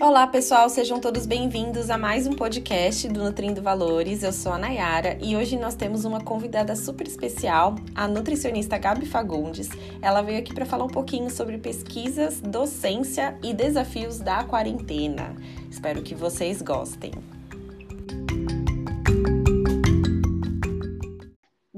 Olá, pessoal, sejam todos bem-vindos a mais um podcast do Nutrindo Valores. Eu sou a Nayara e hoje nós temos uma convidada super especial, a nutricionista Gabi Fagundes. Ela veio aqui para falar um pouquinho sobre pesquisas, docência e desafios da quarentena. Espero que vocês gostem.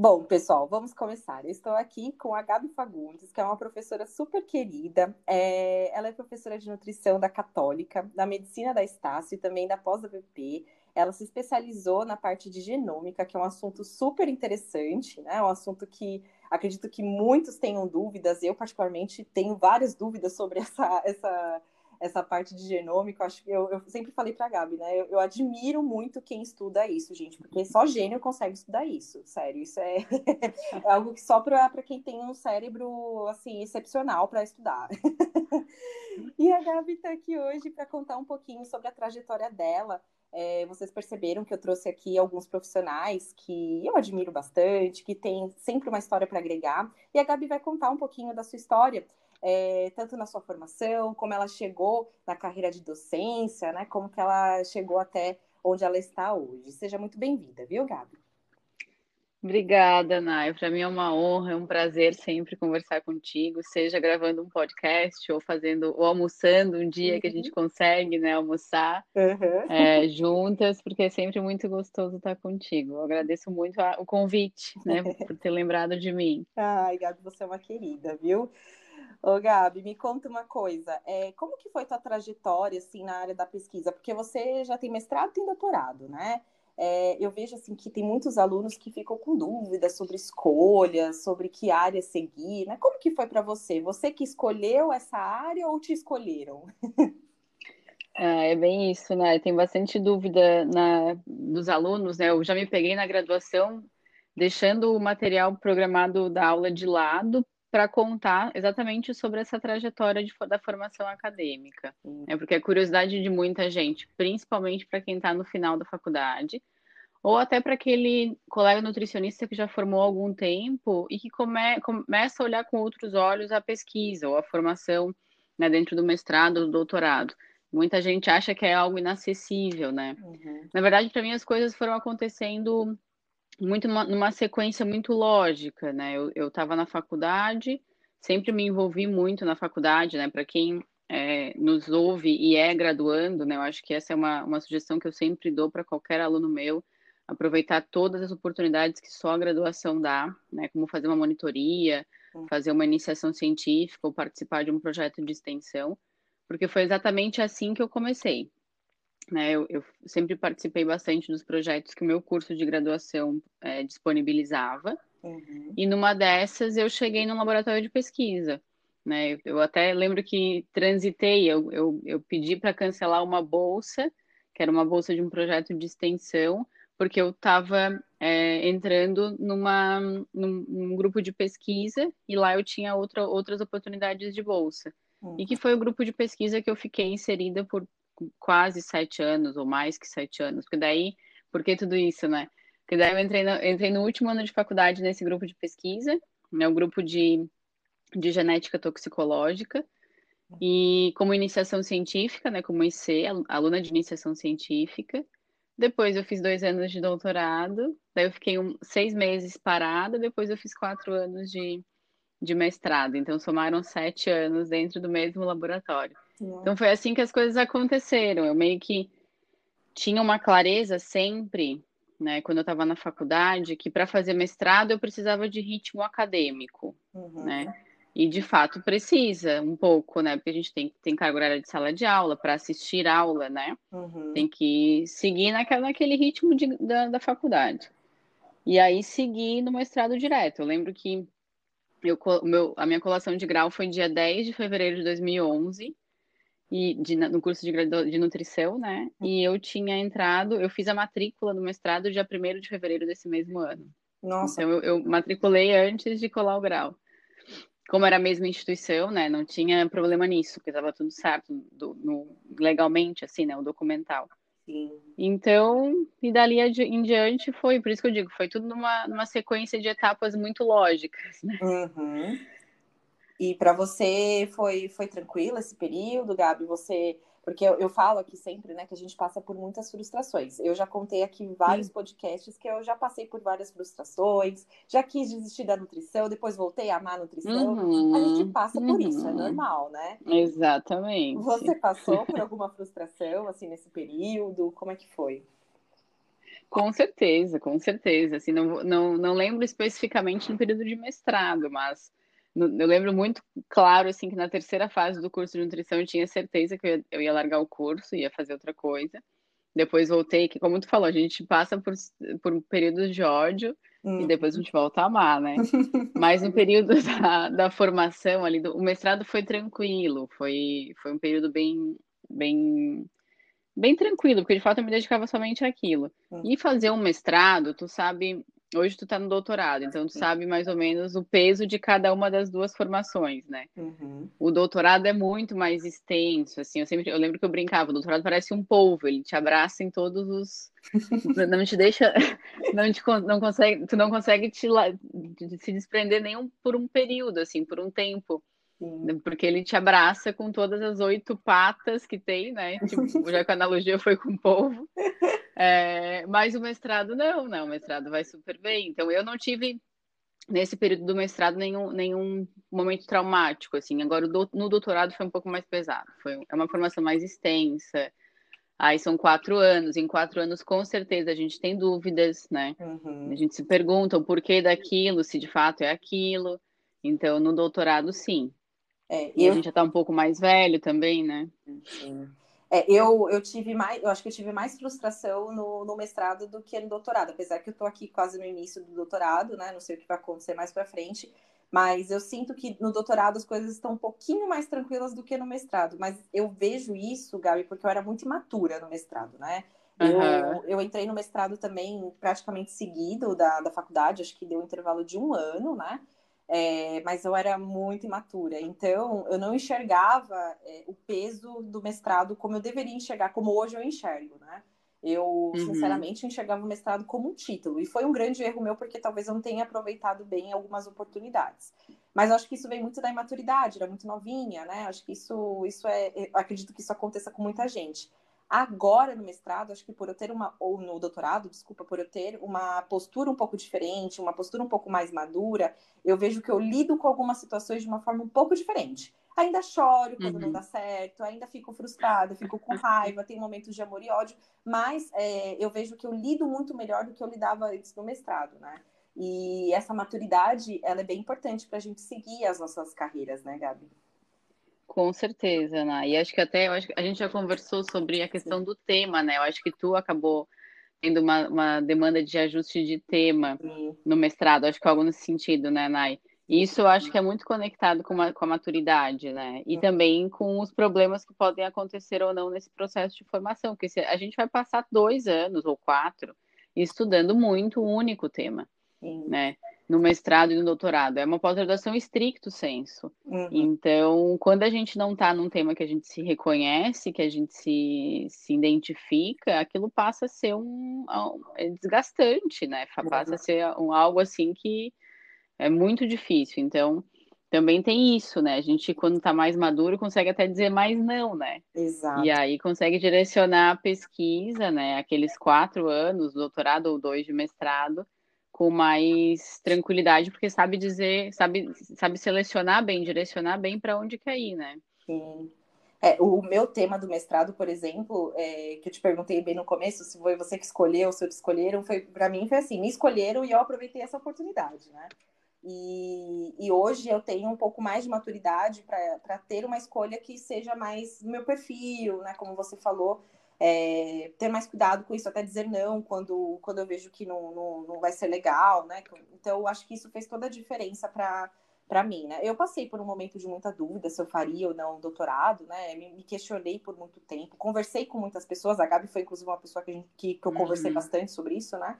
Bom, pessoal, vamos começar. Eu estou aqui com a Gabi Fagundes, que é uma professora super querida. É... Ela é professora de nutrição da Católica, da Medicina da Estácio e também da pós-AVP. Ela se especializou na parte de genômica, que é um assunto super interessante, né? É um assunto que acredito que muitos tenham dúvidas. Eu, particularmente, tenho várias dúvidas sobre essa, essa essa parte de genômica, acho que eu, eu sempre falei para a Gabi, né? Eu, eu, admiro muito quem estuda isso, gente, porque só gênio consegue estudar isso, sério. Isso é, é algo que só para quem tem um cérebro assim excepcional para estudar. e a Gabi está aqui hoje para contar um pouquinho sobre a trajetória dela. É, vocês perceberam que eu trouxe aqui alguns profissionais que eu admiro bastante, que tem sempre uma história para agregar. E a Gabi vai contar um pouquinho da sua história é, tanto na sua formação, como ela chegou na carreira de docência, né? Como que ela chegou até onde ela está hoje. Seja muito bem-vinda, viu, Gabi? Obrigada, Nay. Para mim é uma honra, é um prazer sempre conversar contigo, seja gravando um podcast ou fazendo ou almoçando um dia uhum. que a gente uhum. consegue, né, almoçar uhum. é, juntas, porque é sempre muito gostoso estar contigo. Eu agradeço muito a, o convite, né, por ter lembrado de mim. Ai, Gabi, você é uma querida, viu? Ô, Gabi, me conta uma coisa. É, como que foi tua trajetória, assim, na área da pesquisa? Porque você já tem mestrado e doutorado, né? É, eu vejo, assim, que tem muitos alunos que ficam com dúvidas sobre escolhas, sobre que área seguir, né? Como que foi para você? Você que escolheu essa área ou te escolheram? Ah, é bem isso, né? Tem bastante dúvida na, dos alunos, né? Eu já me peguei na graduação deixando o material programado da aula de lado para contar exatamente sobre essa trajetória de, da formação acadêmica. É porque é curiosidade de muita gente, principalmente para quem está no final da faculdade, ou até para aquele colega nutricionista que já formou há algum tempo e que come, começa a olhar com outros olhos a pesquisa ou a formação né, dentro do mestrado ou do doutorado. Muita gente acha que é algo inacessível, né? Uhum. Na verdade, para mim, as coisas foram acontecendo muito numa, numa sequência muito lógica, né? Eu estava na faculdade, sempre me envolvi muito na faculdade, né? Para quem é, nos ouve e é graduando, né? Eu acho que essa é uma, uma sugestão que eu sempre dou para qualquer aluno meu, aproveitar todas as oportunidades que só a graduação dá, né? Como fazer uma monitoria, fazer uma iniciação científica ou participar de um projeto de extensão, porque foi exatamente assim que eu comecei. Né, eu, eu, sempre participei bastante dos projetos que o meu curso de graduação é, disponibilizava. Uhum. E numa dessas eu cheguei num laboratório de pesquisa. Né? Eu, eu até lembro que transitei, eu, eu, eu pedi para cancelar uma bolsa, que era uma bolsa de um projeto de extensão, porque eu estava é, entrando numa, num, num, grupo de pesquisa e lá eu tinha outra, outras oportunidades de bolsa. Uhum. E que foi o grupo de pesquisa que eu fiquei inserida por quase sete anos, ou mais que sete anos, porque daí, por que tudo isso, né? Porque daí eu entrei no, entrei no último ano de faculdade nesse grupo de pesquisa, né, o grupo de, de genética toxicológica, e como iniciação científica, né, como IC, aluna de iniciação científica. Depois eu fiz dois anos de doutorado, daí eu fiquei um, seis meses parada, depois eu fiz quatro anos de, de mestrado. Então somaram sete anos dentro do mesmo laboratório. Então foi assim que as coisas aconteceram. Eu meio que tinha uma clareza sempre, né, quando eu estava na faculdade, que para fazer mestrado eu precisava de ritmo acadêmico, uhum. né? E de fato precisa um pouco, né? Porque a gente tem, tem carga horária de sala de aula para assistir aula, né? Uhum. Tem que seguir naquela, naquele ritmo de, da, da faculdade. E aí seguir no mestrado direto. Eu lembro que eu, meu, a minha colação de grau foi dia 10 de fevereiro de 2011 e de, no curso de, de nutrição, né? E eu tinha entrado, eu fiz a matrícula no mestrado dia 1 de fevereiro desse mesmo ano. Nossa. Então eu, eu, matriculei antes de colar o grau. Como era a mesma instituição, né? Não tinha problema nisso, porque estava tudo certo do, no, legalmente, assim, né? O documental. Sim. Então, e dali em diante foi, por isso que eu digo, foi tudo numa, numa sequência de etapas muito lógicas, né? Uhum. E para você foi, foi tranquilo esse período, Gabi? Você porque eu, eu, falo aqui sempre, né, que a gente passa por muitas frustrações. Eu já contei aqui em vários Sim. podcasts que eu já passei por várias frustrações, já quis desistir da nutrição, depois voltei a amar a nutrição. Uhum, a gente passa uhum. por isso, é uhum. normal, né? Exatamente. Você passou por alguma frustração, assim, nesse período? Como é que foi? Com certeza, com certeza. Assim, não, não, não lembro especificamente no período de mestrado, mas eu lembro muito claro, assim, que na terceira fase do curso de nutrição eu tinha certeza que eu ia, eu ia largar o curso, ia fazer outra coisa. Depois voltei, que como tu falou, a gente passa por, por períodos de ódio uhum. e depois a gente volta a amar, né? Mas no período da, da formação ali, do, o mestrado foi tranquilo, foi, foi um período bem, bem, bem tranquilo, porque de fato eu me dedicava somente àquilo. Uhum. E fazer um mestrado, tu sabe, Hoje tu tá no doutorado, então tu sabe mais ou menos o peso de cada uma das duas formações, né? Uhum. O doutorado é muito mais extenso, assim, eu sempre, eu lembro que eu brincava, o doutorado parece um polvo, ele te abraça em todos os, não te deixa, não te, não consegue, tu não consegue te, se desprender nem por um período, assim, por um tempo. Sim. Porque ele te abraça com todas as oito patas que tem, né? Tipo, já que a analogia foi com o povo. É, mas o mestrado não, não, o mestrado vai super bem. Então eu não tive nesse período do mestrado nenhum, nenhum momento traumático, assim. Agora no doutorado foi um pouco mais pesado. Foi é uma formação mais extensa. Aí são quatro anos. Em quatro anos, com certeza, a gente tem dúvidas, né? Uhum. A gente se pergunta o porquê daquilo, se de fato é aquilo. Então, no doutorado, sim. É, e eu... a gente já está um pouco mais velho também, né? É, eu, eu tive mais, eu acho que eu tive mais frustração no, no mestrado do que no doutorado, apesar que eu estou aqui quase no início do doutorado, né? Não sei o que vai acontecer mais para frente, mas eu sinto que no doutorado as coisas estão um pouquinho mais tranquilas do que no mestrado. Mas eu vejo isso, Gabi, porque eu era muito imatura no mestrado, né? Eu, uhum. eu entrei no mestrado também praticamente seguido da, da faculdade, acho que deu um intervalo de um ano, né? É, mas eu era muito imatura, então eu não enxergava é, o peso do mestrado como eu deveria enxergar, como hoje eu enxergo, né? Eu, uhum. sinceramente, enxergava o mestrado como um título, e foi um grande erro meu, porque talvez eu não tenha aproveitado bem algumas oportunidades. Mas eu acho que isso vem muito da imaturidade, era muito novinha, né? Acho que isso, isso é. acredito que isso aconteça com muita gente. Agora, no mestrado, acho que por eu ter uma, ou no doutorado, desculpa, por eu ter uma postura um pouco diferente, uma postura um pouco mais madura, eu vejo que eu lido com algumas situações de uma forma um pouco diferente. Ainda choro quando uhum. não dá certo, ainda fico frustrada, fico com raiva, tem momentos de amor e ódio, mas é, eu vejo que eu lido muito melhor do que eu lidava antes no mestrado, né? E essa maturidade, ela é bem importante para a gente seguir as nossas carreiras, né, Gabi? Com certeza, né? E acho que até acho que a gente já conversou sobre a questão do tema, né? Eu acho que tu acabou tendo uma, uma demanda de ajuste de tema Sim. no mestrado, acho que algo nesse sentido, né, Nai? E isso eu acho que é muito conectado com, uma, com a maturidade, né? E também com os problemas que podem acontecer ou não nesse processo de formação, porque se a gente vai passar dois anos ou quatro estudando muito um único tema, Sim. né? No mestrado e no doutorado. É uma pós-graduação estricto senso. Uhum. Então, quando a gente não está num tema que a gente se reconhece, que a gente se, se identifica, aquilo passa a ser um, é desgastante, né? Passa uhum. a ser um, algo assim que é muito difícil. Então, também tem isso, né? A gente, quando está mais maduro, consegue até dizer mais não, né? Exato. E aí consegue direcionar a pesquisa, né? Aqueles quatro anos, doutorado ou dois de mestrado, com mais tranquilidade, porque sabe dizer, sabe, sabe selecionar bem, direcionar bem para onde quer ir, né? Sim. É, o meu tema do mestrado, por exemplo, é, que eu te perguntei bem no começo, se foi você que escolheu, se eu te escolheram, foi para mim foi assim, me escolheram e eu aproveitei essa oportunidade, né? E, e hoje eu tenho um pouco mais de maturidade para ter uma escolha que seja mais meu perfil, né? Como você falou, é, ter mais cuidado com isso, até dizer não quando, quando eu vejo que não, não, não vai ser legal, né? Então, eu acho que isso fez toda a diferença para para mim, né? Eu passei por um momento de muita dúvida se eu faria ou não doutorado, né? Me, me, questionei por muito tempo, conversei com muitas pessoas. A Gabi foi, inclusive, uma pessoa que, gente, que, que eu conversei uhum. bastante sobre isso, né?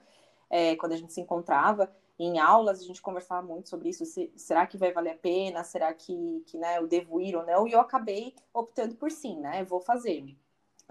É, quando a gente se encontrava em aulas, a gente conversava muito sobre isso. Se, será que vai valer a pena? Será que, que né, eu devo ir ou não? E eu acabei optando por sim, né? Eu vou fazer.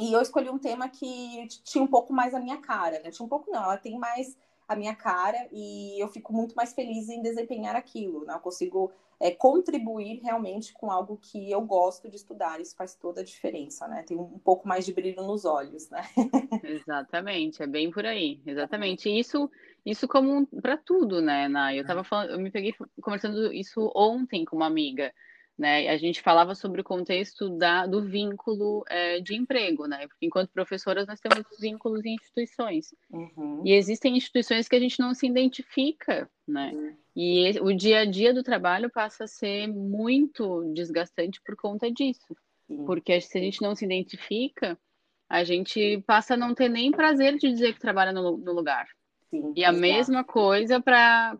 E eu escolhi um tema que tinha um pouco mais a minha cara, né? Tinha um pouco não, ela tem mais a minha cara e eu fico muito mais feliz em desempenhar aquilo, né? Eu consigo é, contribuir realmente com algo que eu gosto de estudar. Isso faz toda a diferença, né? Tem um pouco mais de brilho nos olhos, né? Exatamente, é bem por aí. Exatamente. Isso, isso como para tudo, né, Nai? Eu tava falando, eu me peguei conversando isso ontem com uma amiga. Né? A gente falava sobre o contexto da, do vínculo é, de emprego, né? Porque enquanto professoras nós temos vínculos em instituições. Uhum. E existem instituições que a gente não se identifica, né? Uhum. E o dia a dia do trabalho passa a ser muito desgastante por conta disso. Sim. Porque se a gente não se identifica, a gente passa a não ter nem prazer de dizer que trabalha no, no lugar. Sim, e a exato. mesma coisa para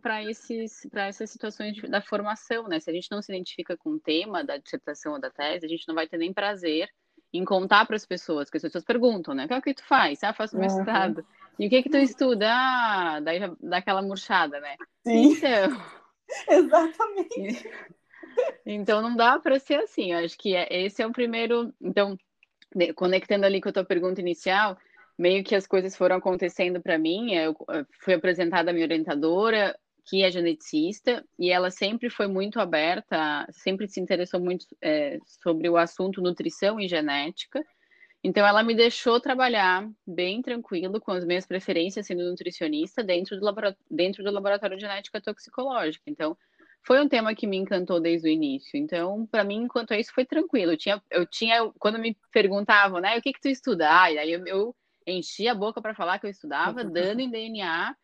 essas situações de, da formação, né? Se a gente não se identifica com o tema da dissertação ou da tese, a gente não vai ter nem prazer em contar para as pessoas, porque as pessoas perguntam, né? O que é que tu faz? Ah, faço mestrado. Uhum. E o que é que tu estuda? Ah, daí dá aquela murchada, né? Sim. Então... Exatamente. Então não dá para ser assim. Eu acho que é, esse é o primeiro. Então, conectando ali com a tua pergunta inicial, meio que as coisas foram acontecendo para mim. Eu fui apresentada a minha orientadora, que é geneticista, e ela sempre foi muito aberta, sempre se interessou muito é, sobre o assunto nutrição e genética. Então, ela me deixou trabalhar bem tranquilo com as minhas preferências sendo nutricionista dentro do, dentro do laboratório de genética toxicológica. Então, foi um tema que me encantou desde o início. Então, para mim, enquanto isso, foi tranquilo. Eu tinha, eu tinha quando me perguntavam, né, o que que tu estuda? Ah, aí eu, eu enchi a boca para falar que eu estudava, dando em DNA,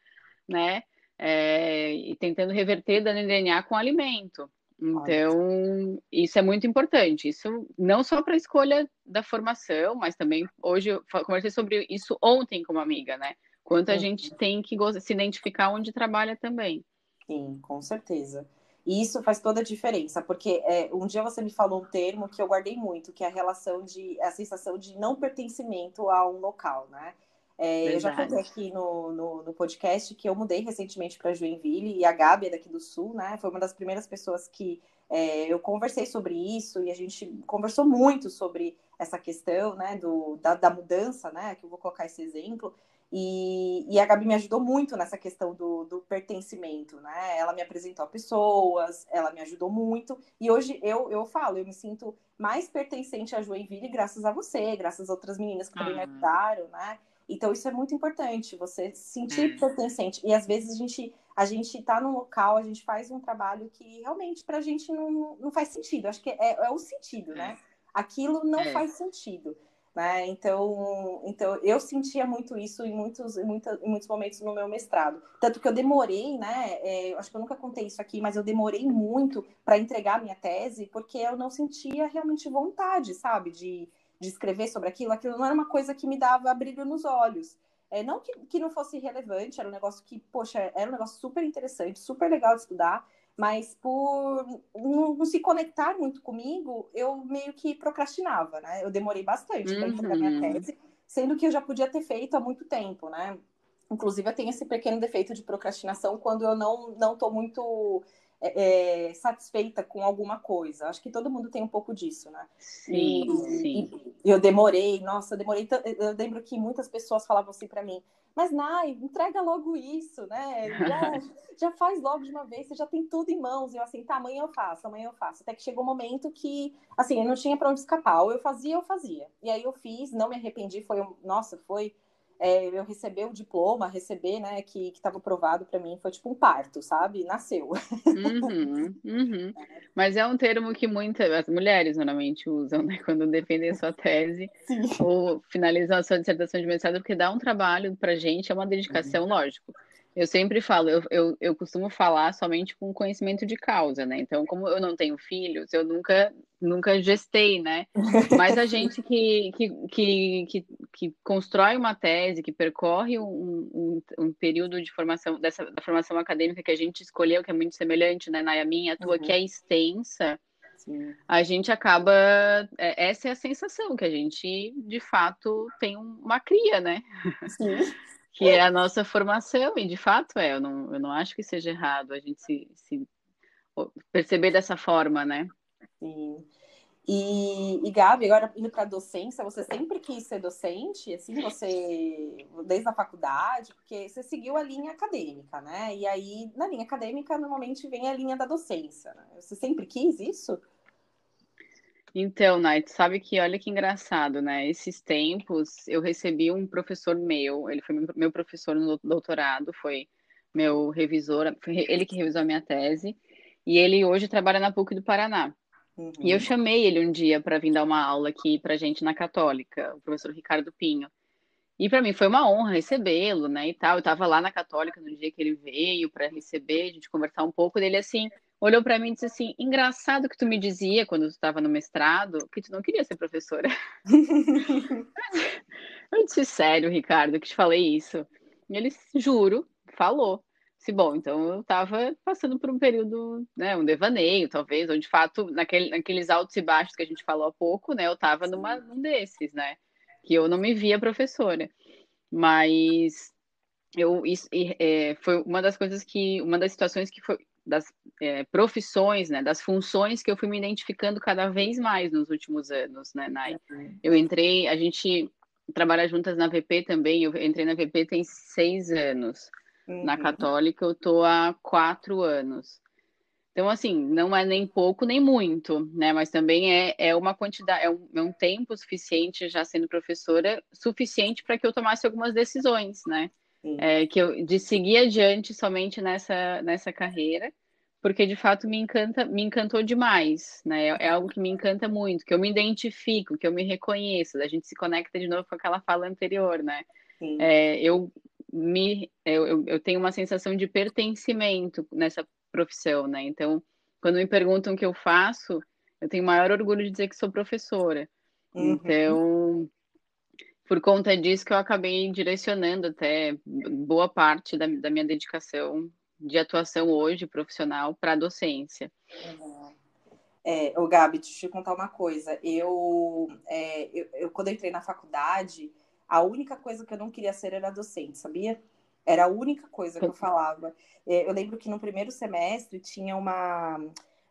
né? É, e tentando reverter dando em DNA com alimento. Então, isso é muito importante. Isso não só para a escolha da formação, mas também hoje eu conversei sobre isso ontem com uma amiga, né? Quanto a gente tem que se identificar onde trabalha também. Sim, com certeza. E isso faz toda a diferença, porque é, um dia você me falou um termo que eu guardei muito, que é a relação de a sensação de não pertencimento a um local, né? É, eu já contei aqui no, no, no, podcast que eu mudei recentemente para Joinville e a Gabi é daqui do Sul, né? Foi uma das primeiras pessoas que é, eu conversei sobre isso e a gente conversou muito sobre essa questão, né, do, da, da mudança, né? Que eu vou colocar esse exemplo. E, e, a Gabi me ajudou muito nessa questão do, do, pertencimento, né? Ela me apresentou a pessoas, ela me ajudou muito. E hoje eu, eu falo, eu me sinto mais pertencente a Joinville graças a você, graças a outras meninas que também me ajudaram, né? Então isso é muito importante, você se sentir é. pertencente. E às vezes a gente a gente está num local, a gente faz um trabalho que realmente para a gente não, não faz sentido. Acho que é, é o sentido, né? É. Aquilo não é. faz sentido. Né? Então, então eu sentia muito isso em muitos, em, muita, em muitos momentos no meu mestrado. Tanto que eu demorei, né? É, acho que eu nunca contei isso aqui, mas eu demorei muito para entregar minha tese, porque eu não sentia realmente vontade, sabe, de, de escrever sobre aquilo. Aquilo não era uma coisa que me dava brilho nos olhos. É, não que, que não fosse relevante, era um negócio que, poxa, era um negócio super interessante, super legal de estudar, mas por não, não, se conectar muito comigo, eu meio que procrastinava, né? Eu demorei bastante para entregar minha uhum. tese, sendo que eu já podia ter feito há muito tempo, né? Inclusive, eu tenho esse pequeno defeito de procrastinação quando eu não não estou muito é, é, satisfeita com alguma coisa. Acho que todo mundo tem um pouco disso, né? Sim, e, sim. E eu demorei, nossa, eu demorei. Eu lembro que muitas pessoas falavam assim para mim: mas Nai, entrega logo isso, né? Já, já faz logo de uma vez, você já tem tudo em mãos. E eu assim, tá, amanhã eu faço, amanhã eu faço. Até que chegou um momento que, assim, eu não tinha para onde escapar. Ou eu fazia, eu fazia. E aí eu fiz, não me arrependi. Foi, nossa, foi é, eu receber o diploma, receber, né, que estava aprovado para mim, foi tipo um parto, sabe? Nasceu. Uhum, uhum. Mas é um termo que muitas as mulheres normalmente usam, né, quando defendem a sua tese Sim. ou finalizam a sua dissertação de mestrado, porque dá um trabalho para gente, é uma dedicação, uhum. lógico. Eu sempre falo, eu, eu, eu costumo falar somente com conhecimento de causa, né? Então, como eu não tenho filhos, eu nunca, nunca gestei, né? Mas a gente que, que, que, que, que constrói uma tese, que percorre um, um, um, período de formação, dessa da formação acadêmica que a gente escolheu, que é muito semelhante, né, na minha, a tua, uhum. que é extensa, Sim. a gente acaba. É, essa é a sensação, que a gente, de fato, tem uma cria, né? Sim que é a nossa formação, e de fato é, eu não, eu não acho que seja errado a gente se, se perceber dessa forma, né? Sim. E, e Gabi, agora indo para docência, você sempre quis ser docente, assim, você, desde a faculdade, porque você seguiu a linha acadêmica, né? E aí, na linha acadêmica, normalmente vem a linha da docência, né? Você sempre quis isso? Então, Night, sabe que olha que engraçado, né? Esses tempos eu recebi um professor meu, ele foi meu professor no doutorado, foi meu revisor, foi ele que revisou a minha tese, e ele hoje trabalha na PUC do Paraná. Uhum. E eu uhum. chamei ele um dia para vir dar uma aula aqui para gente na Católica, o professor Ricardo Pinho. E para mim foi uma honra recebê-lo, né, e tal. Eu estava lá na Católica no dia que ele veio para receber, a gente conversar um pouco dele assim, olhou para mim e disse assim: "Engraçado que tu me dizia quando tu estava no mestrado que tu não queria ser professora". eu disse: "Sério, Ricardo, que te falei isso?". E ele, juro, falou bom, então eu estava passando por um período, né, um devaneio, talvez, ou de fato, naquele, naqueles altos e baixos que a gente falou há pouco, né, eu estava num desses, né, que eu não me via professora, mas eu isso é, foi uma das coisas que, uma das situações que foi das é, profissões, né, das funções que eu fui me identificando cada vez mais nos últimos anos, né, Nai. Eu entrei, a gente trabalha juntas na VP também, eu entrei na VP tem seis anos. Uhum. Na Católica eu tô há quatro anos. Então, assim, não é nem pouco nem muito, né? Mas também é, é uma quantidade, é um, é um tempo suficiente já sendo professora, suficiente para que eu tomasse algumas decisões, né? É, que eu, de seguir adiante somente nessa, nessa carreira, porque de fato me encanta, me encantou demais, né? É, é algo que me encanta muito, que eu me identifico, que eu me reconheço, a gente se conecta de novo com aquela fala anterior, né? É, eu me eu, eu tenho uma sensação de pertencimento nessa profissão, né? Então, quando me perguntam o que eu faço, eu tenho maior orgulho de dizer que sou professora. Uhum. Então, por conta disso que eu acabei direcionando até boa parte da, da minha dedicação de atuação hoje profissional para a docência. Uhum. É, o Gabi, deixa eu te contar uma coisa. Eu, é, eu, eu, quando eu entrei na faculdade, a única coisa que eu não queria ser era docente, sabia? Era a única coisa que eu falava. É, eu lembro que no primeiro semestre tinha uma,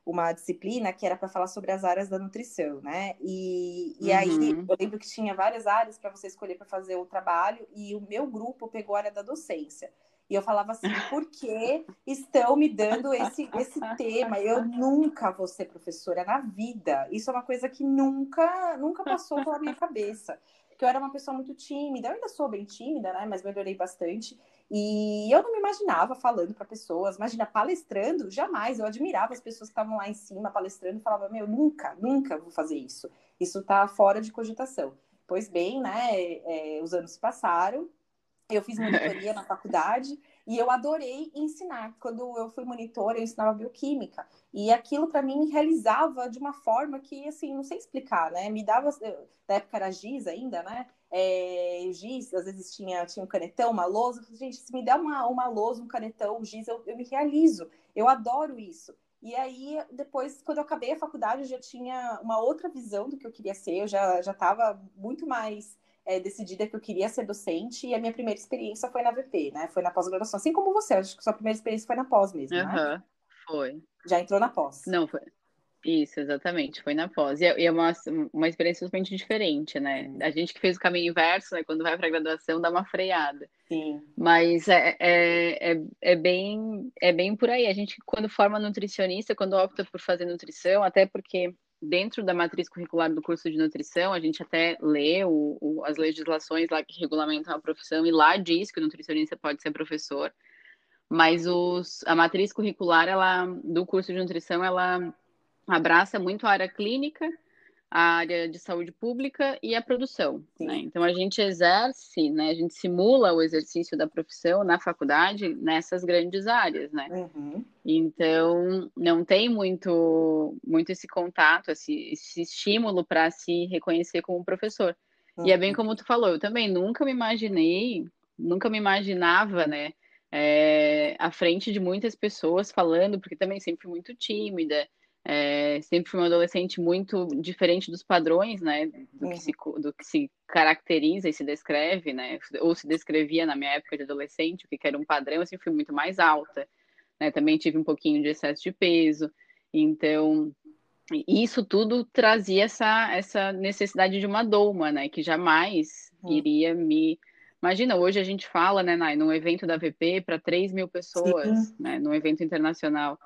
uma disciplina que era para falar sobre as áreas da nutrição, né? E, e uhum. aí eu lembro que tinha várias áreas para você escolher para fazer o trabalho, e o meu grupo pegou a área da docência. E eu falava assim, por que estão me dando esse, esse tema? Eu nunca vou ser professora na vida. Isso é uma coisa que nunca, nunca passou pela minha cabeça porque eu era uma pessoa muito tímida, eu ainda sou bem tímida, né? Mas melhorei bastante. E eu não me imaginava falando para pessoas, imagina, palestrando, jamais. Eu admirava as pessoas que estavam lá em cima palestrando e falava, meu, nunca, nunca vou fazer isso. Isso está fora de cogitação. Pois bem, né? É, os anos se passaram, eu fiz monitoria na faculdade e eu adorei ensinar. Quando eu fui monitora, eu ensinava bioquímica. E aquilo para mim me realizava de uma forma que, assim, não sei explicar, né? Me dava. Na época era giz ainda, né? É, giz, às vezes tinha, tinha um canetão, uma lousa. Gente, se me der uma, uma lousa, um canetão, um giz, eu, eu me realizo. Eu adoro isso. E aí, depois, quando eu acabei a faculdade, eu já tinha uma outra visão do que eu queria ser. Eu já estava muito mais é, decidida que eu queria ser docente e a minha primeira experiência foi na VP, né? Foi na pós-graduação. Assim como você, acho que sua primeira experiência foi na pós mesmo, uhum, né? Foi. Já entrou na pós. Não, foi. Isso, exatamente, foi na pós. E é, é uma, uma experiência totalmente diferente, né? A gente que fez o caminho inverso, né? Quando vai para a graduação, dá uma freada. Sim. Mas é, é, é, é, bem, é bem por aí. A gente, quando forma nutricionista, quando opta por fazer nutrição, até porque dentro da matriz curricular do curso de nutrição, a gente até lê o, o, as legislações lá que regulamentam a profissão e lá diz que o nutricionista pode ser professor, mas os, a matriz curricular ela, do curso de nutrição ela abraça muito a área clínica a área de saúde pública e a produção. Né? Então a gente exerce, né? A gente simula o exercício da profissão na faculdade nessas grandes áreas, né? Uhum. Então não tem muito, muito esse contato, esse, esse estímulo para se reconhecer como professor. Uhum. E é bem uhum. como tu falou, eu também nunca me imaginei, nunca me imaginava, né? É, à frente de muitas pessoas falando, porque também sempre fui muito tímida. É, sempre fui uma adolescente muito diferente dos padrões, né, do que, se, uhum. do que se caracteriza e se descreve, né, ou se descrevia na minha época de adolescente, o que era um padrão, eu sempre fui muito mais alta, né, também tive um pouquinho de excesso de peso, então isso tudo trazia essa, essa necessidade de uma doma, né? Que jamais hum. iria me. Imagina, hoje a gente fala, né, Nai, num evento da VP para 3 mil pessoas, Sim. né, num evento internacional.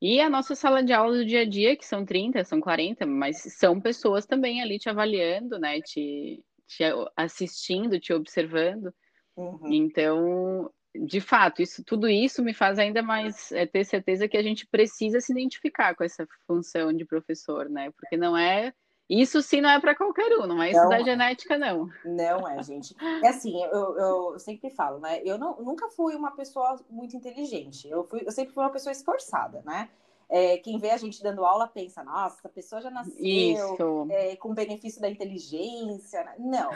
E a nossa sala de aula do dia a dia, que são 30, são 40, mas são pessoas também ali te avaliando, né, te, te assistindo, te observando. Uhum. Então, de fato, isso, tudo isso me faz ainda mais é, ter certeza que a gente precisa se identificar com essa função de professor, né? Porque não é. Isso sim não é para qualquer um, não é isso não, da genética, não. Não é, gente. É assim, eu, eu, sempre falo, né? Eu não, nunca fui uma pessoa muito inteligente. Eu, fui, eu sempre fui uma pessoa esforçada, né? É, quem vê a gente dando aula pensa, nossa, essa pessoa já nasceu é, com benefício da inteligência. Não,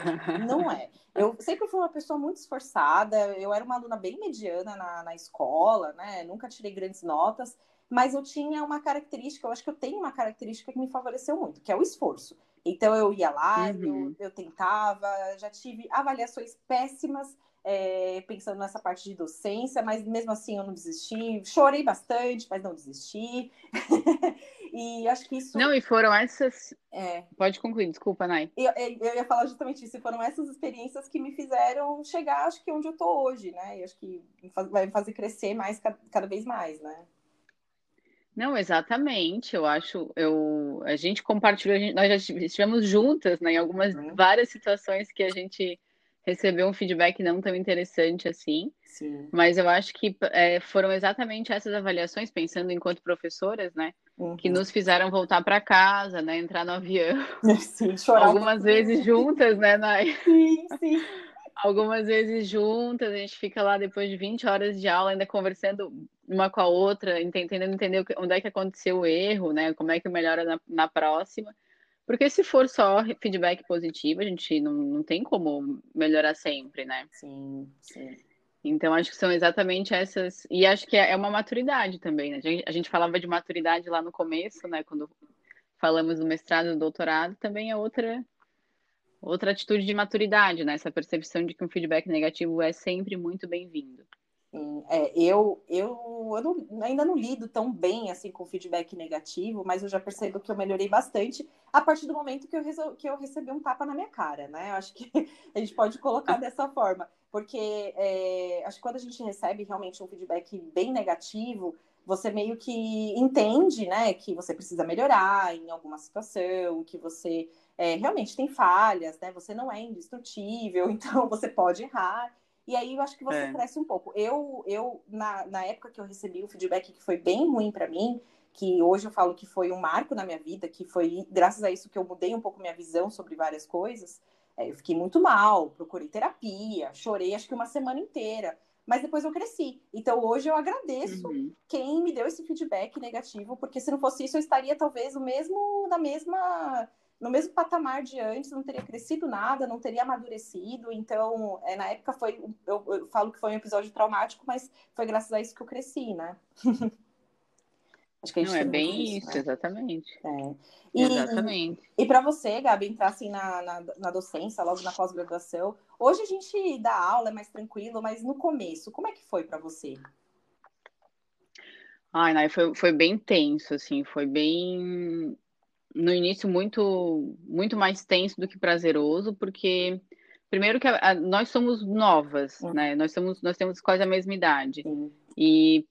não é. Eu sempre fui uma pessoa muito esforçada, eu era uma aluna bem mediana na, na escola, né? Nunca tirei grandes notas, mas eu tinha uma característica, eu acho que eu tenho uma característica que me favoreceu muito, que é o esforço. Então eu ia lá, uhum. eu, eu tentava, já tive avaliações péssimas é, pensando nessa parte de docência, mas mesmo assim eu não desisti. Chorei bastante, mas não desisti. e acho que isso. Não, e foram essas. É. Pode concluir, desculpa, Nai. Eu, eu ia falar justamente isso. Foram essas experiências que me fizeram chegar, acho que onde eu tô hoje, né? E acho que vai me fazer crescer mais, cada vez mais, né? Não, exatamente. Eu acho, eu, a gente compartilhou, a gente, nós já estivemos juntas, né, em algumas uhum. várias situações que a gente recebeu um feedback não tão interessante assim. Sim. Mas eu acho que é, foram exatamente essas avaliações, pensando enquanto professoras, né? Uhum. Que nos fizeram voltar para casa, né? Entrar no avião. Sim, chorar. Algumas vezes juntas, né, Nay? Sim, sim. Algumas vezes juntas, a gente fica lá depois de 20 horas de aula, ainda conversando uma com a outra, tentando entender onde é que aconteceu o erro, né? Como é que melhora na, na próxima. Porque se for só feedback positivo, a gente não, não tem como melhorar sempre, né? Sim, sim. Então, acho que são exatamente essas. E acho que é, é uma maturidade também, né? A gente, a gente falava de maturidade lá no começo, né? Quando falamos do mestrado e do doutorado, também é outra, outra atitude de maturidade, né? Essa percepção de que um feedback negativo é sempre muito bem-vindo. É, eu, eu, eu não, ainda não lido tão bem assim com feedback negativo, mas eu já percebo que eu melhorei bastante a partir do momento que eu, resol... que eu recebi um tapa na minha cara, né? Eu acho que a gente pode colocar dessa forma, porque é, acho que quando a gente recebe realmente um feedback bem negativo, você meio que entende, né, que você precisa melhorar em alguma situação, que você é, realmente tem falhas, né? Você não é indestrutível, então você pode errar. E aí eu acho que você é. cresce um pouco. Eu, eu na, na época que eu recebi o feedback que foi bem ruim para mim, que hoje eu falo que foi um marco na minha vida, que foi graças a isso que eu mudei um pouco minha visão sobre várias coisas. É, eu fiquei muito mal, procurei terapia, chorei acho que uma semana inteira. Mas depois eu cresci. Então hoje eu agradeço uhum. quem me deu esse feedback negativo, porque se não fosse isso eu estaria talvez o mesmo na mesma no mesmo patamar de antes, não teria crescido nada, não teria amadurecido. Então, é, na época foi, eu, eu, falo que foi um episódio traumático, mas foi graças a isso que eu cresci, né? Acho que a gente não, é bem isso, né? exatamente. É. E, exatamente. E, para você, Gabi, entrar assim na, na, na docência, logo na pós-graduação, hoje a gente dá aula, é mais tranquilo, mas no começo, como é que foi para você? Ai, não, foi, foi bem tenso, assim, foi bem no início muito muito mais tenso do que prazeroso, porque primeiro que a, a, nós somos novas, uhum. né? Nós somos nós temos quase a mesma idade. Uhum. E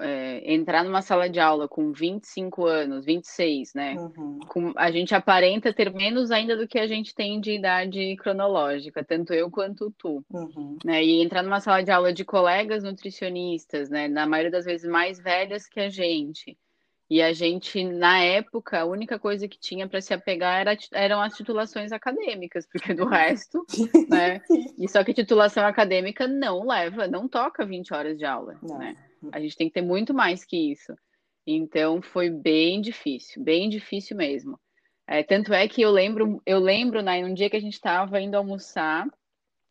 é, entrar numa sala de aula com 25 anos, 26, né? Uhum. Com, a gente aparenta ter menos ainda do que a gente tem de idade cronológica, tanto eu quanto tu. Uhum. Né? E entrar numa sala de aula de colegas nutricionistas, né? Na maioria das vezes mais velhas que a gente. E a gente, na época, a única coisa que tinha para se apegar era, eram as titulações acadêmicas, porque do resto, né? E só que titulação acadêmica não leva, não toca 20 horas de aula, não. né? A gente tem que ter muito mais que isso. Então foi bem difícil, bem difícil mesmo. É, tanto é que eu lembro, eu lembro, né, um dia que a gente estava indo almoçar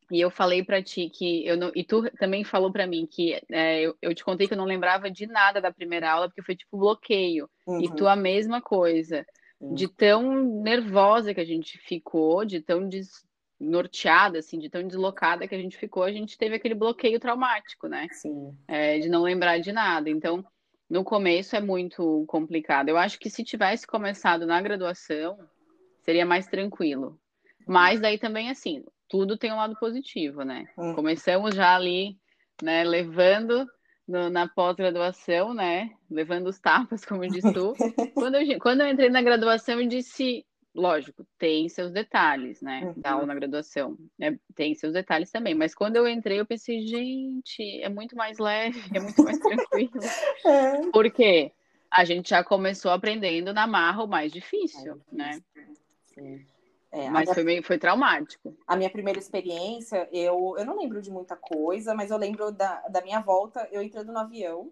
e eu falei para ti que eu não. E tu também falou para mim que é, eu, eu, te contei que eu não lembrava de nada da primeira aula, porque foi tipo bloqueio. Uhum. E tu a mesma coisa. Uhum. De tão nervosa que a gente ficou, de tão desnorteada, assim, de tão deslocada que a gente ficou, a gente teve aquele bloqueio traumático, né? Sim. É, de não lembrar de nada. Então, no começo é muito complicado. Eu acho que se tivesse começado na graduação, seria mais tranquilo. Mas daí também, assim, tudo tem um lado positivo, né? Hum. Começamos já ali, né, levando no, na pós-graduação, né? Levando os tapas, como diz tu. quando, eu, quando eu entrei na graduação, eu disse, lógico, tem seus detalhes, né? Uhum. Da aula na graduação. Né? Tem seus detalhes também. Mas quando eu entrei, eu pensei, gente, é muito mais leve, é muito mais tranquilo. é. Por quê? A gente já começou aprendendo na marra o mais difícil, é né? Sim. É, mas minha, foi, meio, foi traumático. A minha primeira experiência, eu, eu não lembro de muita coisa, mas eu lembro da, da minha volta, eu entrando no avião.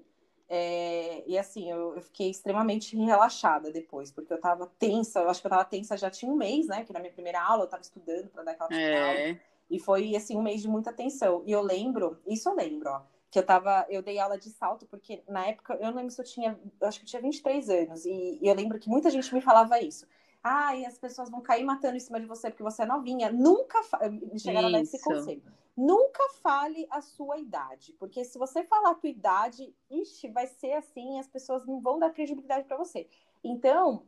É, e assim, eu, eu, fiquei extremamente relaxada depois, porque eu tava tensa, eu acho que eu tava tensa já tinha um mês, né? Que na minha primeira aula eu tava estudando para dar aquela é. aula. E foi assim um mês de muita tensão. E eu lembro, isso eu lembro, ó, que eu tava, eu dei aula de salto, porque na época, eu não lembro se eu tinha, eu acho que eu tinha 23 anos, e, e eu lembro que muita gente me falava isso ah, e as pessoas vão cair matando em cima de você porque você é novinha. Nunca me chegaram a dar esse conselho. Nunca fale a sua idade, porque se você falar a tua idade, ixi, vai ser assim, as pessoas não vão dar credibilidade para você. Então,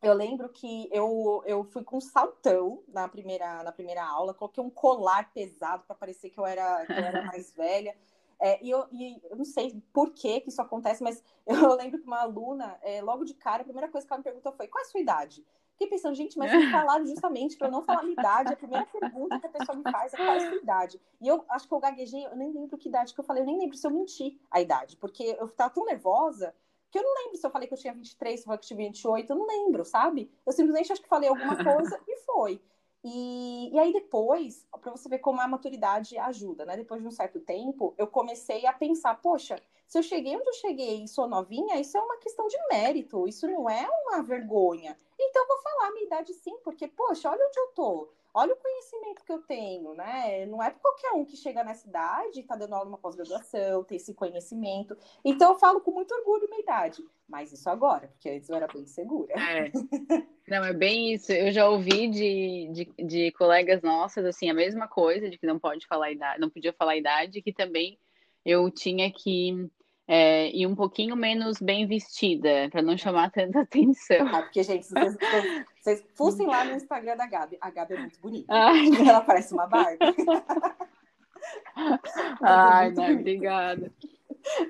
eu lembro que eu, eu fui com um saltão na primeira, na primeira aula, coloquei um colar pesado para parecer que eu era, que eu era mais velha. É, e, eu, e eu não sei por que, que isso acontece, mas eu lembro que uma aluna, é, logo de cara, a primeira coisa que ela me perguntou foi: qual é a sua idade? Fiquei pensando, gente, mas falaram justamente para eu não falar minha idade. A primeira pergunta que a pessoa me faz é qual é a sua idade. E eu acho que eu gaguejei, eu nem lembro que idade que eu falei, eu nem lembro se eu menti a idade, porque eu estava tão nervosa que eu não lembro se eu falei que eu tinha 23, se eu falei que eu tinha 28, eu não lembro, sabe? Eu simplesmente acho que falei alguma coisa e foi. E, e aí depois, para você ver como a maturidade ajuda, né? Depois de um certo tempo, eu comecei a pensar, poxa, se eu cheguei onde eu cheguei e sou novinha, isso é uma questão de mérito, isso não é uma vergonha. Então, eu vou falar a minha idade sim, porque, poxa, olha onde eu tô, olha o conhecimento que eu tenho, né? Não é qualquer um que chega nessa idade, está dando aula numa pós-graduação, tem esse conhecimento. Então, eu falo com muito orgulho minha idade, mas isso agora, porque antes eu era bem segura. É. Não, é bem isso. Eu já ouvi de, de, de colegas nossas, assim, a mesma coisa, de que não pode falar idade, não podia falar idade, que também eu tinha que é, e um pouquinho menos bem vestida, para não chamar tanta atenção. Ah, porque, gente, se vocês, vocês fossem lá no Instagram da Gabi, a Gabi é muito bonita. Ai. Ela parece uma Barbie. Ai, é não, obrigada.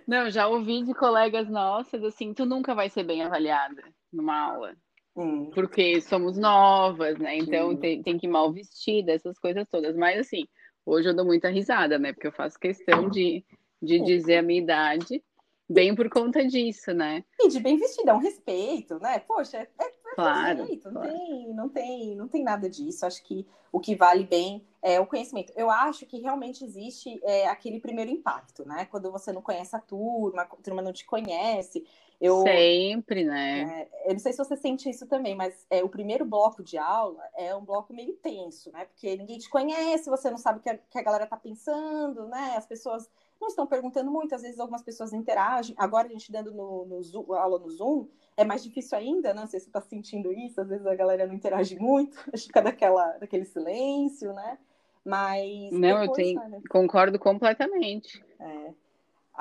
Não, já ouvi de colegas nossas assim, tu nunca vai ser bem avaliada numa aula. Hum. Porque somos novas, né? Então tem, tem que ir mal vestida, essas coisas todas. Mas assim, hoje eu dou muita risada, né? Porque eu faço questão de de dizer a minha idade, bem por conta disso, né? E de bem vestida, é um respeito, né? Poxa, é, é, é claro, respeito, não, claro. Tem, não, tem, não tem nada disso. Acho que o que vale bem é o conhecimento. Eu acho que realmente existe é, aquele primeiro impacto, né? Quando você não conhece a turma, a turma não te conhece. Eu, Sempre, né? É, eu não sei se você sente isso também, mas é, o primeiro bloco de aula é um bloco meio tenso, né? Porque ninguém te conhece, você não sabe o que a, que a galera tá pensando, né? As pessoas não estão perguntando muito, às vezes algumas pessoas interagem. Agora a gente dando no, no Zoom, aula no Zoom, é mais difícil ainda, não sei se você está sentindo isso, às vezes a galera não interage muito, fica daquela, daquele silêncio, né? Mas. Não, depois, eu tenho, né? concordo completamente. É.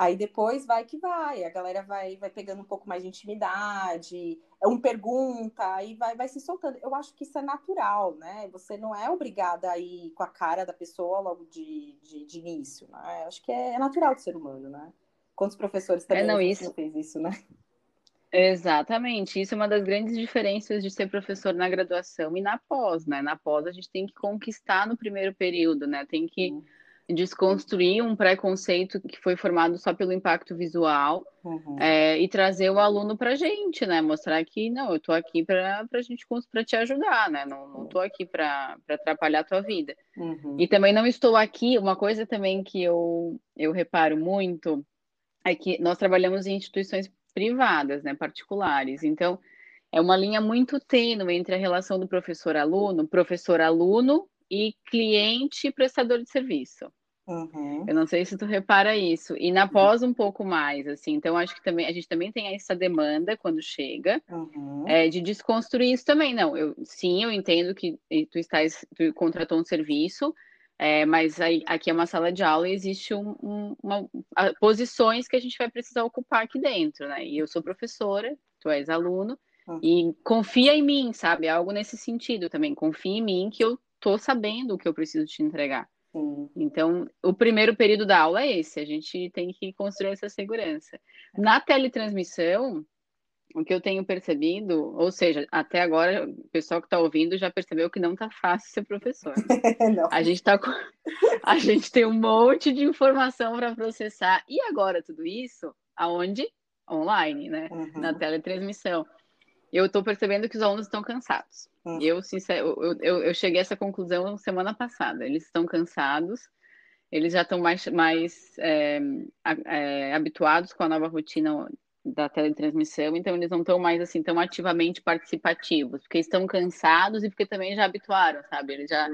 Aí depois vai que vai, a galera vai, vai pegando um pouco mais de intimidade, um pergunta, aí vai, vai se soltando. Eu acho que isso é natural, né? Você não é obrigada a ir com a cara da pessoa logo de, de, de início, né? Eu acho que é, é, natural do ser humano, né? Quantos professores também é, não, isso... fez isso, né? Exatamente, isso é uma das grandes diferenças de ser professor na graduação e na pós, né? Na pós a gente tem que conquistar no primeiro período, né? Tem que. Hum desconstruir um preconceito que foi formado só pelo impacto visual uhum. é, e trazer o aluno para a gente, né? Mostrar que não, eu estou aqui para a gente para te ajudar, né? Não estou aqui para atrapalhar a tua vida. Uhum. E também não estou aqui. Uma coisa também que eu, eu reparo muito é que nós trabalhamos em instituições privadas, né? Particulares. Então é uma linha muito tênue entre a relação do professor-aluno, professor-aluno e cliente prestador de serviço. Uhum. Eu não sei se tu repara isso. E na pós um pouco mais, assim. Então, acho que também a gente também tem essa demanda quando chega uhum. é, de desconstruir isso também. Não, eu sim, eu entendo que tu estás, tu contratou um serviço, É, mas aí, aqui é uma sala de aula e existe um, um, uma, posições que a gente vai precisar ocupar aqui dentro, né? E eu sou professora, tu és aluno, uhum. e confia em mim, sabe? Algo nesse sentido também. Confia em mim que eu tô sabendo o que eu preciso te entregar. Uhum. Então, o primeiro período da aula é esse, a gente tem que construir essa segurança. Na teletransmissão, o que eu tenho percebido, ou seja, até agora o pessoal que está ouvindo já percebeu que não está fácil ser professor. a gente tá a gente tem um monte de informação para processar e agora tudo isso aonde online, né? Uhum. Na teletransmissão. Eu estou percebendo que os alunos estão cansados. Uhum. Eu, sincero, eu, eu, eu cheguei a essa conclusão semana passada. Eles estão cansados eles já estão mais, mais é, é, habituados com a nova rotina da teletransmissão, então eles não estão mais assim tão ativamente participativos, porque estão cansados e porque também já habituaram, sabe? Eles já,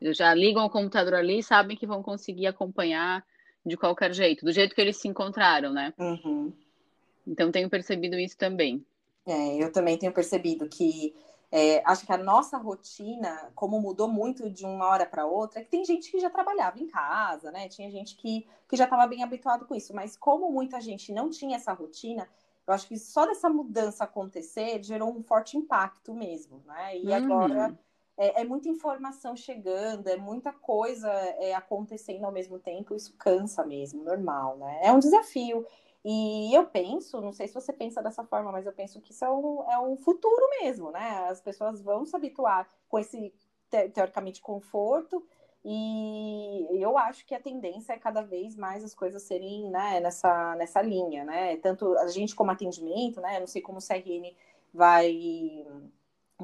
eles já ligam ao computador ali e sabem que vão conseguir acompanhar de qualquer jeito, do jeito que eles se encontraram, né? Uhum. Então tenho percebido isso também. É, eu também tenho percebido que é, acho que a nossa rotina, como mudou muito de uma hora para outra, é que tem gente que já trabalhava em casa, né? Tinha gente que, que já estava bem habituado com isso, mas como muita gente não tinha essa rotina, eu acho que só dessa mudança acontecer gerou um forte impacto mesmo, né? E uhum. agora é, é, muita informação chegando, é muita coisa é, acontecendo ao mesmo tempo, isso cansa mesmo, normal, né? É um desafio. E eu penso, não sei se você pensa dessa forma, mas eu penso que isso é um, é um futuro mesmo, né? As pessoas vão se habituar com esse, te, teoricamente, conforto. E eu acho que a tendência é cada vez mais as coisas serem né, nessa, nessa linha, né? Tanto a gente como atendimento, né? Eu não sei como o CRN vai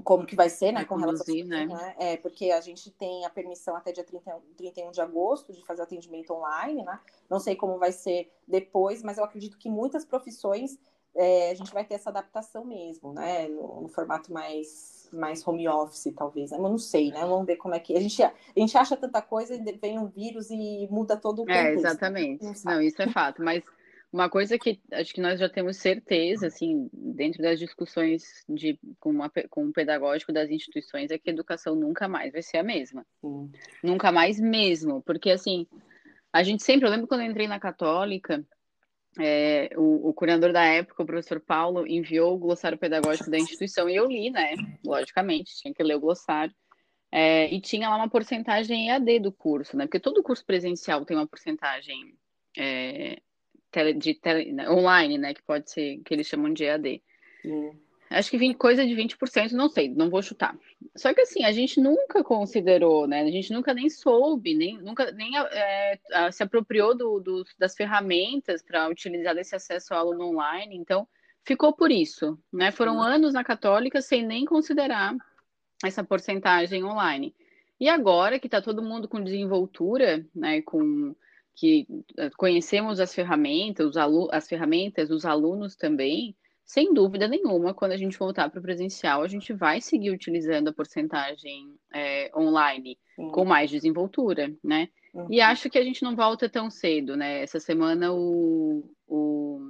como que vai ser, né, com relação a né? né? É, porque a gente tem a permissão até dia 31, 31 de agosto de fazer atendimento online, né? Não sei como vai ser depois, mas eu acredito que muitas profissões é, a gente vai ter essa adaptação mesmo, né? No, no, formato mais, mais home office, talvez. Né? Eu não sei, né? Vamos ver como é que. A gente, a gente acha tanta coisa e vem um vírus e muda todo o é, contexto. É, exatamente. Não, não, isso é fato. Mas uma coisa que acho que nós já temos certeza, assim, dentro das discussões de, com, uma, com o pedagógico das instituições, é que a educação nunca mais vai ser a mesma. Sim. Nunca mais mesmo. Porque, assim, a gente sempre, eu lembro quando eu entrei na Católica, é, o, o curador da época, o professor Paulo, enviou o glossário pedagógico da instituição e eu li, né? Logicamente, tinha que ler o glossário. É, e tinha lá uma porcentagem EAD do curso, né? Porque todo curso presencial tem uma porcentagem é, tele, de tele, né, online, né? Que pode ser, que eles chamam de EAD. Hum. Acho que 20, coisa de 20%, não sei, não vou chutar. Só que assim, a gente nunca considerou, né? A gente nunca nem soube, nem, nunca nem é, se apropriou do, do das ferramentas para utilizar esse acesso ao aluno online. Então, ficou por isso, né? Foram uhum. anos na Católica sem nem considerar essa porcentagem online. E agora que está todo mundo com desenvoltura, né? Com que eh, conhecemos as ferramentas, os as ferramentas, os alunos também, sem dúvida nenhuma, quando a gente voltar para o presencial, a gente vai seguir utilizando a porcentagem é, online Sim. com mais desenvoltura, né? Uhum. E acho que a gente não volta tão cedo, né? Essa semana o, o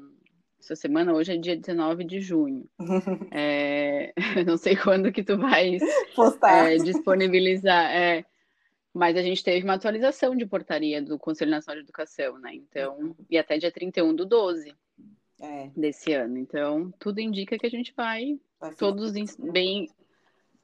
essa semana hoje é dia 19 de junho. é, não sei quando que tu vai é, disponibilizar. Mas a gente teve uma atualização de portaria do Conselho Nacional de Educação, né? Então, e até dia 31 do 12 é. desse ano. Então, tudo indica que a gente vai, vai todos bem.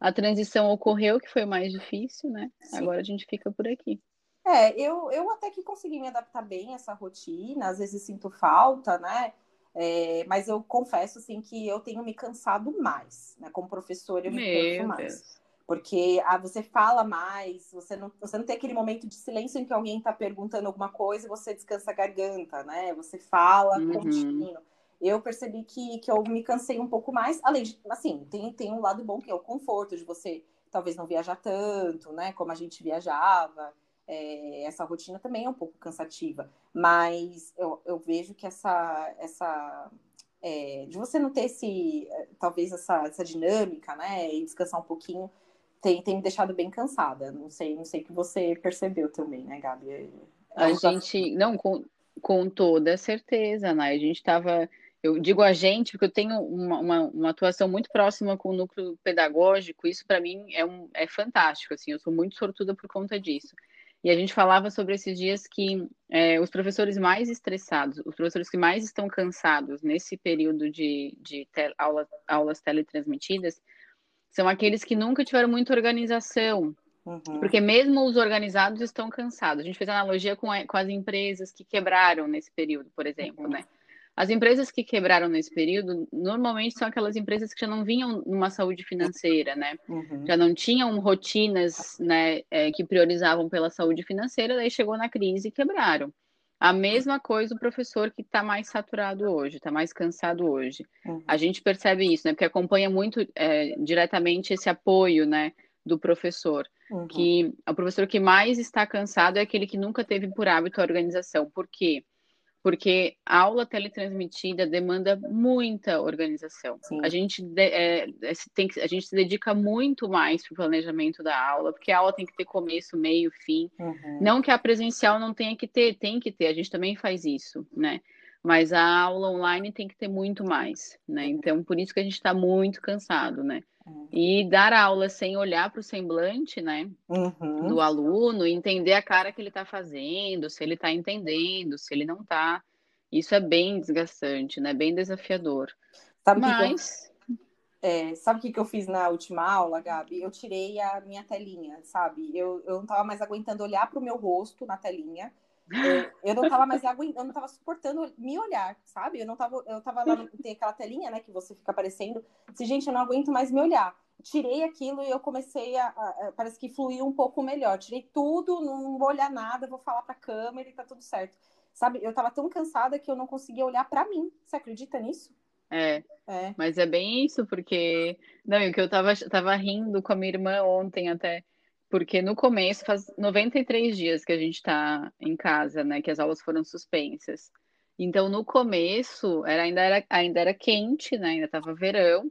A transição ocorreu, que foi o mais difícil, né? Sim. Agora a gente fica por aqui. É, eu, eu até que consegui me adaptar bem a essa rotina, às vezes sinto falta, né? É, mas eu confesso, assim, que eu tenho me cansado mais, né? Como professora, eu me canso mais. Deus porque ah, você fala mais, você não, você não tem aquele momento de silêncio em que alguém está perguntando alguma coisa e você descansa a garganta, né? Você fala uhum. contínuo. Eu percebi que, que eu me cansei um pouco mais, além de, assim, tem, tem um lado bom que é o conforto de você talvez não viajar tanto, né? Como a gente viajava. É, essa rotina também é um pouco cansativa, mas eu, eu vejo que essa, essa é, de você não ter esse, talvez essa, essa dinâmica, né? E descansar um pouquinho, tem, tem me deixado bem cansada. Não sei, não sei que você percebeu também, né, Gabi? É, é a gente, não, com, com toda certeza, né? A gente estava, eu digo a gente, porque eu tenho uma, uma, uma, atuação muito próxima com o núcleo pedagógico, isso para mim é, um, é fantástico, assim, eu sou muito sortuda por conta disso. E a gente falava sobre esses dias que é, os professores mais estressados, os professores que mais estão cansados nesse período de, de aula, aulas teletransmitidas, são aqueles que nunca tiveram muita organização. Uhum. Porque mesmo os organizados estão cansados. A gente fez analogia com, com as empresas que quebraram nesse período, por exemplo, uhum. né? As empresas que quebraram nesse período, normalmente são aquelas empresas que já não vinham numa saúde financeira, né? Uhum. Já não tinham rotinas, né, é, que priorizavam pela saúde financeira, daí chegou na crise e quebraram. A mesma coisa o professor que está mais saturado hoje, está mais cansado hoje. Uhum. A gente percebe isso, né? Porque acompanha muito é, diretamente esse apoio, né, do professor. Uhum. Que o professor que mais está cansado é aquele que nunca teve por hábito a organização. Por quê? porque a aula teletransmitida demanda muita organização. Sim. A gente, é, é tem que, a gente se dedica muito mais para o planejamento da aula, porque a aula tem que ter começo, meio, fim. Uhum. Não que a presencial não tenha que ter, tem que ter, a gente também faz isso, né? Mas a aula online tem que ter muito mais, né? Então, por isso que a gente está muito cansado, né? E dar aula sem olhar para o semblante, né, uhum. do aluno, entender a cara que ele está fazendo, se ele está entendendo, se ele não está. Isso é bem desgastante, né? Bem desafiador. Sabe Mas. Que eu, é, sabe o que, que eu fiz na última aula, Gabi? Eu tirei a minha telinha, sabe? Eu, eu não estava mais aguentando olhar para o meu rosto na telinha. Eu, eu não estava mais aguentando, eu não estava suportando me olhar, sabe? Eu não tava, eu tava lá, tem aquela telinha, né, que você fica aparecendo. Se, gente, eu não aguento mais me olhar. Tirei aquilo e eu comecei a, a, a parece que fluiu um pouco melhor. Tirei tudo, não vou olhar nada, vou falar para a câmera e tá tudo certo. Sabe? Eu tava tão cansada que eu não conseguia olhar para mim. Você acredita nisso? É, é, mas é bem isso, porque. Não, o que eu tava, tava rindo com a minha irmã ontem até porque no começo, faz 93 dias que a gente está em casa, né? Que as aulas foram suspensas. Então, no começo, era, ainda, era, ainda era quente, né? Ainda estava verão.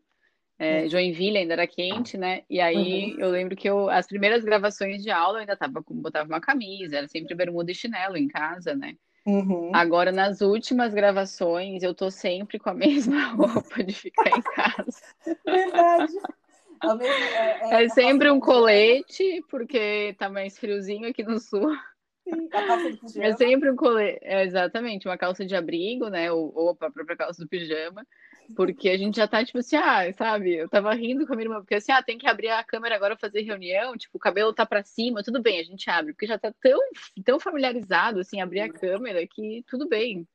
É, uhum. Joinville ainda era quente, né? E aí uhum. eu lembro que eu, as primeiras gravações de aula eu ainda tava, botava uma camisa, era sempre bermuda e chinelo em casa, né? Uhum. Agora, nas últimas gravações, eu tô sempre com a mesma roupa de ficar em casa. Verdade. É, é, é, sempre um colete, porque tá mais friozinho aqui no sul. Sim. É sempre um colete, é, exatamente, uma calça de abrigo, né? Ou, ou a própria calça do pijama. Porque a gente já tá, tipo assim, ah, sabe? Eu tava rindo com a minha irmã, porque assim, ah, tem que abrir a câmera agora fazer reunião, tipo, o cabelo tá pra cima, tudo bem, a gente abre, porque já tá tão, tão familiarizado, assim, abrir a câmera que tudo bem.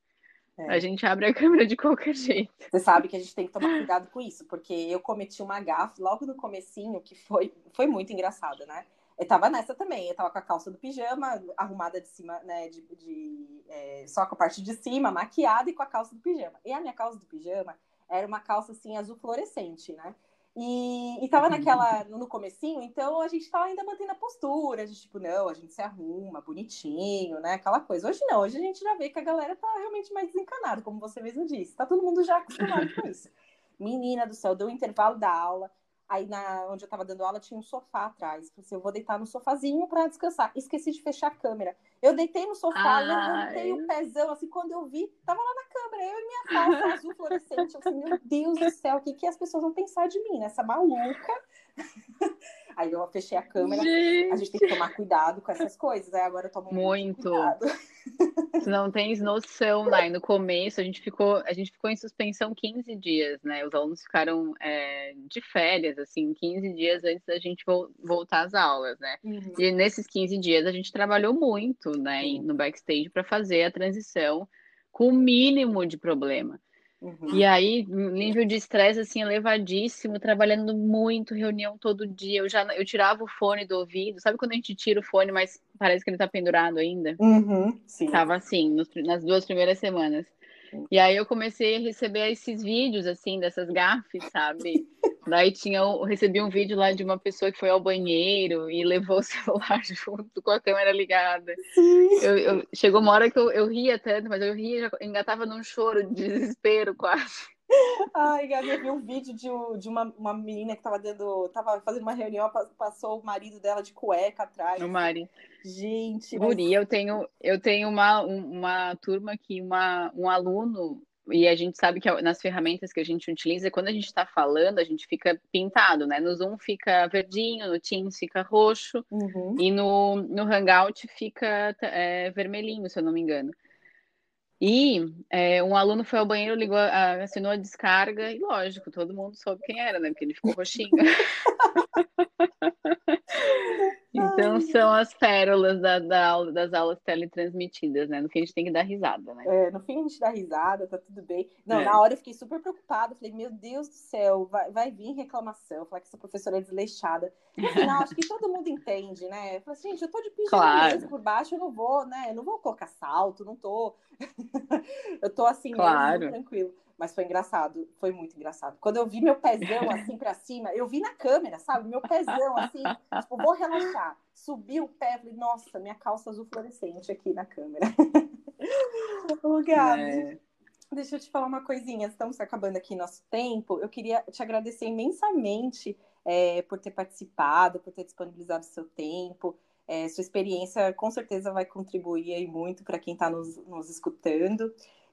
É. A gente abre a câmera de qualquer jeito. Você sabe que a gente tem que tomar cuidado com isso, porque eu cometi uma gafe logo no comecinho que foi, foi muito engraçado, né? Eu tava nessa também, eu tava com a calça do pijama, arrumada de cima, né, de, de é, só com a parte de cima, maquiada e com a calça do pijama. E a minha calça do pijama era uma calça, assim, azul fluorescente, né? E, e tava uhum. naquela, no comecinho, então a gente tava ainda mantendo a postura, a gente, tipo, não, a gente se arruma bonitinho, né? Aquela coisa. Hoje não, hoje a gente já vê que a galera tá realmente mais desencanada, como você mesmo disse. Tá todo mundo já acostumado com isso. Menina do céu, deu o intervalo da aula, Aí, na, onde eu tava dando aula, tinha um sofá atrás. Falei assim, eu vou deitar no sofazinho para descansar. Esqueci de fechar a câmera. Eu deitei no sofá, Ai. levantei o pezão, assim, quando eu vi, tava lá na câmera, eu e minha calça azul fluorescente. Eu falei, meu Deus do céu, o que, que as pessoas vão pensar de mim, nessa maluca? Aí eu fechei a câmera. Gente. A gente tem que tomar cuidado com essas coisas. Aí agora eu tomo muito, muito cuidado. Não tens noção, né? No começo a gente ficou, a gente ficou em suspensão 15 dias, né? Os alunos ficaram é, de férias, assim, 15 dias antes da gente voltar às aulas, né? Uhum. E nesses 15 dias a gente trabalhou muito, né, no backstage para fazer a transição com o mínimo de problema. Uhum. E aí, nível de estresse assim elevadíssimo, trabalhando muito, reunião todo dia. Eu já eu tirava o fone do ouvido, sabe quando a gente tira o fone, mas parece que ele tá pendurado ainda? Uhum, sim. Tava assim, nos, nas duas primeiras semanas. E aí eu comecei a receber esses vídeos, assim, dessas gafes, sabe? Daí tinha, eu recebi um vídeo lá de uma pessoa que foi ao banheiro e levou o celular junto com a câmera ligada. Eu, eu, chegou uma hora que eu, eu ria tanto, mas eu ria, já engatava num choro de desespero quase. Ai, Gabi, eu vi um vídeo de, de uma, uma menina que tava dando. tava fazendo uma reunião, passou o marido dela de cueca atrás. O Mari. Gente. Guri, mas... eu tenho, eu tenho uma, uma turma que uma, um aluno e a gente sabe que nas ferramentas que a gente utiliza, quando a gente está falando, a gente fica pintado, né? No Zoom fica verdinho, no Teams fica roxo, uhum. e no, no Hangout fica é, vermelhinho, se eu não me engano. E é, um aluno foi ao banheiro, ligou, assinou a descarga, e lógico, todo mundo soube quem era, né? Porque ele ficou roxinho. Então Ai. são as pérolas da, da, das aulas teletransmitidas, né? No fim a gente tem que dar risada, né? É, no fim a gente dá risada, tá tudo bem. Não, é. na hora eu fiquei super preocupada, falei, meu Deus do céu, vai, vai vir reclamação, falar que essa professora é desleixada. No final, acho que todo mundo entende, né? Eu falei assim, gente, eu tô de pijama claro. por baixo, eu não vou, né? Eu não vou colocar salto, não tô. eu tô assim, claro. mesmo, tranquilo. Mas foi engraçado, foi muito engraçado. Quando eu vi meu pezão assim pra cima, eu vi na câmera, sabe? Meu pezão assim, tipo, vou relaxar. Subi o pé, falei, nossa, minha calça azul fluorescente aqui na câmera. Ô, Gabi, é. deixa eu te falar uma coisinha. Estamos acabando aqui nosso tempo. Eu queria te agradecer imensamente é, por ter participado, por ter disponibilizado o seu tempo. É, sua experiência com certeza vai contribuir muito para quem está nos, nos escutando.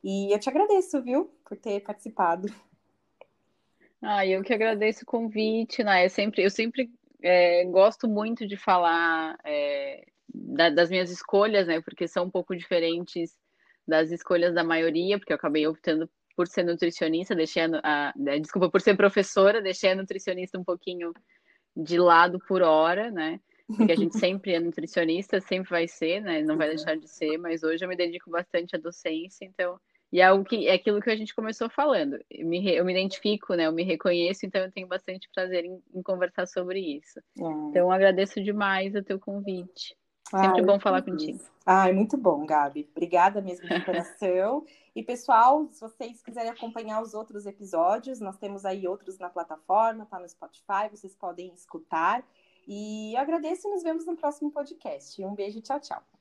E eu te agradeço, viu, por ter participado. Ah, eu que agradeço o convite, né? Eu sempre, eu sempre é, gosto muito de falar é, da, das minhas escolhas, né? Porque são um pouco diferentes das escolhas da maioria, porque eu acabei optando por ser nutricionista, deixei a, a né, desculpa, por ser professora, deixei a nutricionista um pouquinho de lado por hora, né? Porque a gente sempre é nutricionista, sempre vai ser, né? Não vai deixar de ser, mas hoje eu me dedico bastante à docência, então e é, o que, é aquilo que a gente começou falando. Eu me, eu me identifico, né? Eu me reconheço, então eu tenho bastante prazer em, em conversar sobre isso. É. Então, agradeço demais o teu convite. Sempre bom falar contigo. Ai, muito bom, Gabi. Obrigada mesmo de coração. e, pessoal, se vocês quiserem acompanhar os outros episódios, nós temos aí outros na plataforma, tá no Spotify, vocês podem escutar. E eu agradeço e nos vemos no próximo podcast. Um beijo, tchau, tchau.